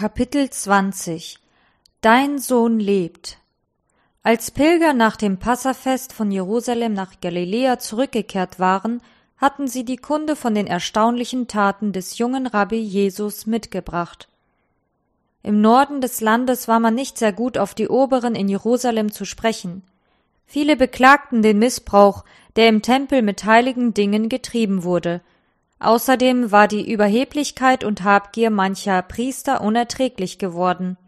Kapitel 20 Dein Sohn lebt Als Pilger nach dem Passafest von Jerusalem nach Galiläa zurückgekehrt waren, hatten sie die Kunde von den erstaunlichen Taten des jungen Rabbi Jesus mitgebracht. Im Norden des Landes war man nicht sehr gut auf die Oberen in Jerusalem zu sprechen. Viele beklagten den Missbrauch, der im Tempel mit heiligen Dingen getrieben wurde. Außerdem war die Überheblichkeit und Habgier mancher Priester unerträglich geworden.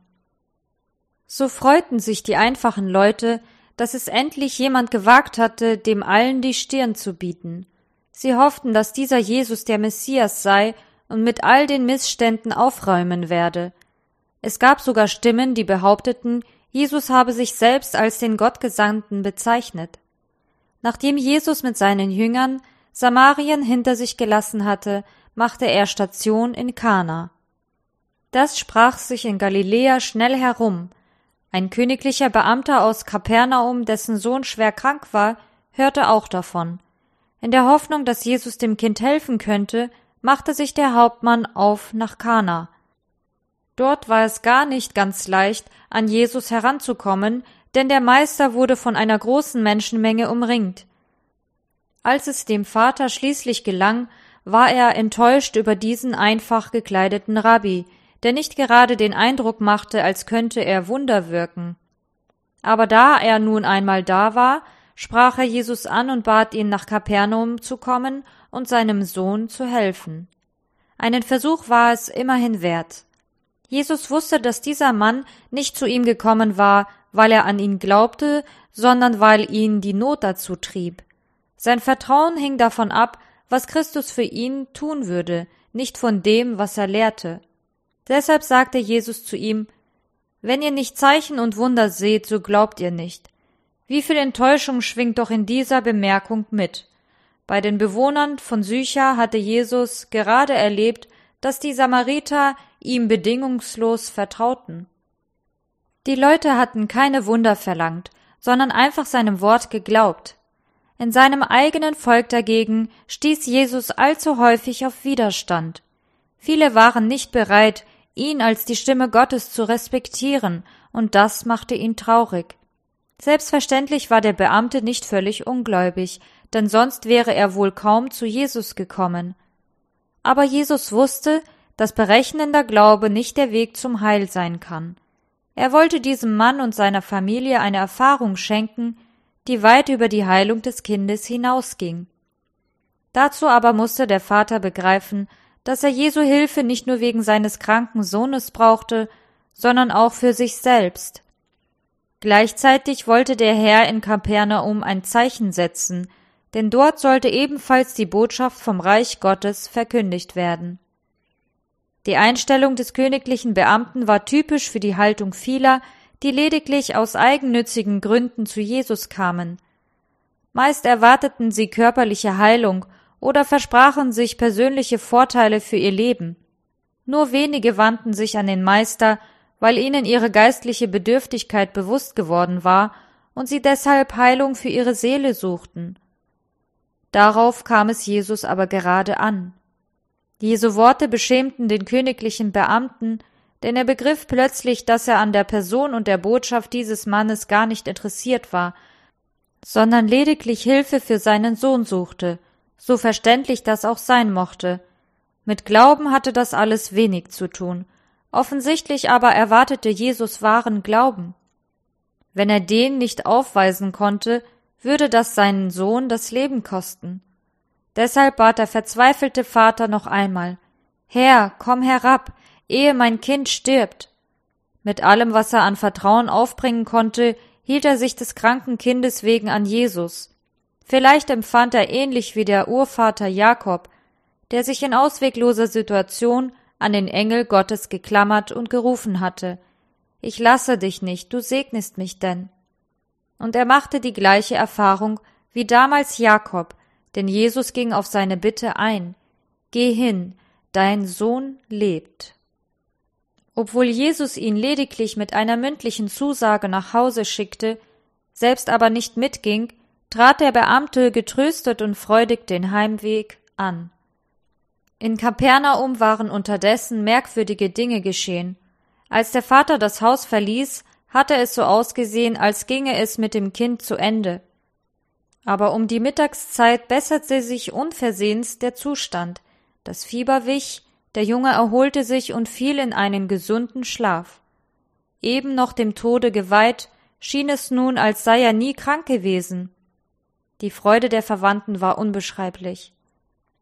So freuten sich die einfachen Leute, dass es endlich jemand gewagt hatte, dem allen die Stirn zu bieten. Sie hofften, dass dieser Jesus der Messias sei und mit all den Missständen aufräumen werde. Es gab sogar Stimmen, die behaupteten, Jesus habe sich selbst als den Gottgesandten bezeichnet. Nachdem Jesus mit seinen Jüngern Samarien hinter sich gelassen hatte, machte er Station in Kana. Das sprach sich in Galiläa schnell herum. Ein königlicher Beamter aus Kapernaum, dessen Sohn schwer krank war, hörte auch davon. In der Hoffnung, dass Jesus dem Kind helfen könnte, machte sich der Hauptmann auf nach Kana. Dort war es gar nicht ganz leicht, an Jesus heranzukommen, denn der Meister wurde von einer großen Menschenmenge umringt. Als es dem Vater schließlich gelang, war er enttäuscht über diesen einfach gekleideten Rabbi, der nicht gerade den Eindruck machte, als könnte er Wunder wirken. Aber da er nun einmal da war, sprach er Jesus an und bat ihn, nach Kapernaum zu kommen und seinem Sohn zu helfen. Einen Versuch war es immerhin wert. Jesus wusste, dass dieser Mann nicht zu ihm gekommen war, weil er an ihn glaubte, sondern weil ihn die Not dazu trieb. Sein Vertrauen hing davon ab, was Christus für ihn tun würde, nicht von dem, was er lehrte. Deshalb sagte Jesus zu ihm Wenn ihr nicht Zeichen und Wunder seht, so glaubt ihr nicht. Wie viel Enttäuschung schwingt doch in dieser Bemerkung mit. Bei den Bewohnern von Sychar hatte Jesus gerade erlebt, dass die Samariter ihm bedingungslos vertrauten. Die Leute hatten keine Wunder verlangt, sondern einfach seinem Wort geglaubt. In seinem eigenen Volk dagegen stieß Jesus allzu häufig auf Widerstand. Viele waren nicht bereit, ihn als die Stimme Gottes zu respektieren, und das machte ihn traurig. Selbstverständlich war der Beamte nicht völlig ungläubig, denn sonst wäre er wohl kaum zu Jesus gekommen. Aber Jesus wusste, dass berechnender Glaube nicht der Weg zum Heil sein kann. Er wollte diesem Mann und seiner Familie eine Erfahrung schenken, die weit über die Heilung des Kindes hinausging. Dazu aber musste der Vater begreifen, dass er Jesu Hilfe nicht nur wegen seines kranken Sohnes brauchte, sondern auch für sich selbst. Gleichzeitig wollte der Herr in Kapernaum ein Zeichen setzen, denn dort sollte ebenfalls die Botschaft vom Reich Gottes verkündigt werden. Die Einstellung des königlichen Beamten war typisch für die Haltung vieler, die lediglich aus eigennützigen Gründen zu Jesus kamen. Meist erwarteten sie körperliche Heilung oder versprachen sich persönliche Vorteile für ihr Leben. Nur wenige wandten sich an den Meister, weil ihnen ihre geistliche Bedürftigkeit bewusst geworden war und sie deshalb Heilung für ihre Seele suchten. Darauf kam es Jesus aber gerade an. Jesu Worte beschämten den königlichen Beamten, denn er begriff plötzlich, dass er an der Person und der Botschaft dieses Mannes gar nicht interessiert war, sondern lediglich Hilfe für seinen Sohn suchte, so verständlich das auch sein mochte. Mit Glauben hatte das alles wenig zu tun, offensichtlich aber erwartete Jesus wahren Glauben. Wenn er den nicht aufweisen konnte, würde das seinen Sohn das Leben kosten. Deshalb bat der verzweifelte Vater noch einmal Herr, komm herab, ehe mein Kind stirbt. Mit allem, was er an Vertrauen aufbringen konnte, hielt er sich des kranken Kindes wegen an Jesus. Vielleicht empfand er ähnlich wie der Urvater Jakob, der sich in auswegloser Situation an den Engel Gottes geklammert und gerufen hatte Ich lasse dich nicht, du segnest mich denn und er machte die gleiche Erfahrung wie damals Jakob, denn Jesus ging auf seine Bitte ein Geh hin, dein Sohn lebt. Obwohl Jesus ihn lediglich mit einer mündlichen Zusage nach Hause schickte, selbst aber nicht mitging, trat der Beamte getröstet und freudig den Heimweg an. In Kapernaum waren unterdessen merkwürdige Dinge geschehen. Als der Vater das Haus verließ, hatte es so ausgesehen, als ginge es mit dem Kind zu Ende. Aber um die Mittagszeit besserte sich unversehens der Zustand. Das Fieber wich, der Junge erholte sich und fiel in einen gesunden Schlaf. Eben noch dem Tode geweiht, schien es nun, als sei er nie krank gewesen. Die Freude der Verwandten war unbeschreiblich.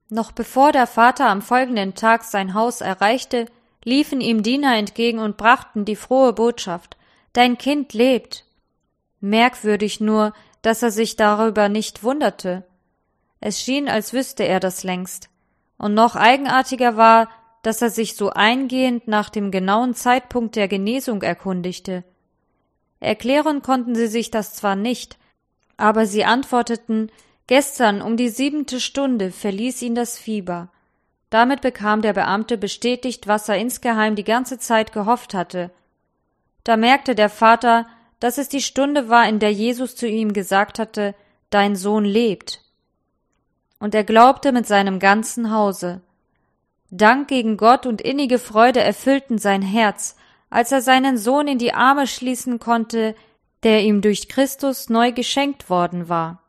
Noch bevor der Vater am folgenden Tag sein Haus erreichte, liefen ihm Diener entgegen und brachten die frohe Botschaft Dein Kind lebt. Merkwürdig nur, dass er sich darüber nicht wunderte. Es schien, als wüsste er das längst. Und noch eigenartiger war, dass er sich so eingehend nach dem genauen Zeitpunkt der Genesung erkundigte. Erklären konnten sie sich das zwar nicht, aber sie antworteten, gestern um die siebente Stunde verließ ihn das Fieber. Damit bekam der Beamte bestätigt, was er insgeheim die ganze Zeit gehofft hatte. Da merkte der Vater, dass es die Stunde war, in der Jesus zu ihm gesagt hatte, Dein Sohn lebt. Und er glaubte mit seinem ganzen Hause. Dank gegen Gott und innige Freude erfüllten sein Herz, als er seinen Sohn in die Arme schließen konnte, der ihm durch Christus neu geschenkt worden war.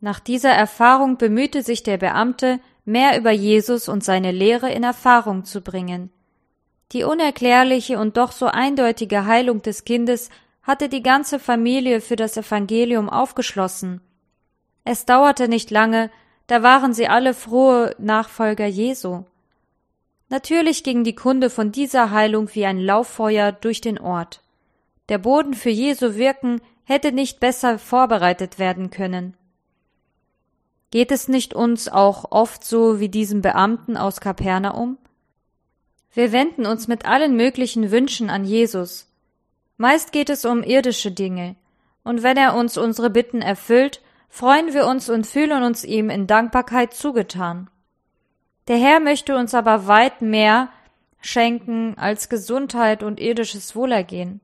Nach dieser Erfahrung bemühte sich der Beamte, mehr über Jesus und seine Lehre in Erfahrung zu bringen. Die unerklärliche und doch so eindeutige Heilung des Kindes hatte die ganze Familie für das Evangelium aufgeschlossen. Es dauerte nicht lange, da waren sie alle frohe Nachfolger Jesu. Natürlich ging die Kunde von dieser Heilung wie ein Lauffeuer durch den Ort. Der Boden für Jesu Wirken hätte nicht besser vorbereitet werden können. Geht es nicht uns auch oft so wie diesem Beamten aus Kapernaum? Wir wenden uns mit allen möglichen Wünschen an Jesus. Meist geht es um irdische Dinge, und wenn er uns unsere Bitten erfüllt, freuen wir uns und fühlen uns ihm in Dankbarkeit zugetan. Der Herr möchte uns aber weit mehr schenken als Gesundheit und irdisches Wohlergehen.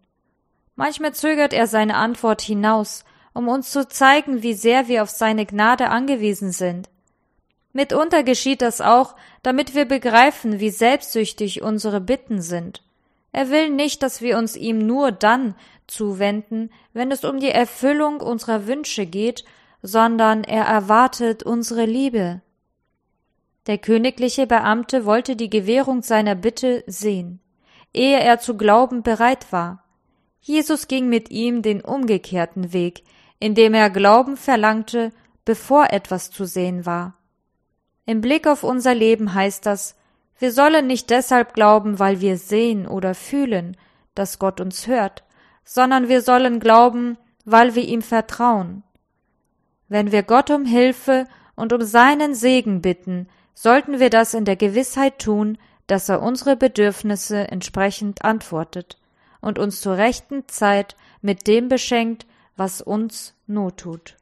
Manchmal zögert er seine Antwort hinaus, um uns zu zeigen, wie sehr wir auf seine Gnade angewiesen sind. Mitunter geschieht das auch, damit wir begreifen, wie selbstsüchtig unsere Bitten sind. Er will nicht, dass wir uns ihm nur dann zuwenden, wenn es um die Erfüllung unserer Wünsche geht, sondern er erwartet unsere Liebe. Der königliche Beamte wollte die Gewährung seiner Bitte sehen, ehe er zu glauben bereit war. Jesus ging mit ihm den umgekehrten Weg, indem er Glauben verlangte, bevor etwas zu sehen war. Im Blick auf unser Leben heißt das, wir sollen nicht deshalb glauben, weil wir sehen oder fühlen, dass Gott uns hört, sondern wir sollen glauben, weil wir ihm vertrauen. Wenn wir Gott um Hilfe und um seinen Segen bitten, sollten wir das in der Gewissheit tun, dass er unsere Bedürfnisse entsprechend antwortet und uns zur rechten Zeit mit dem beschenkt, was uns not tut.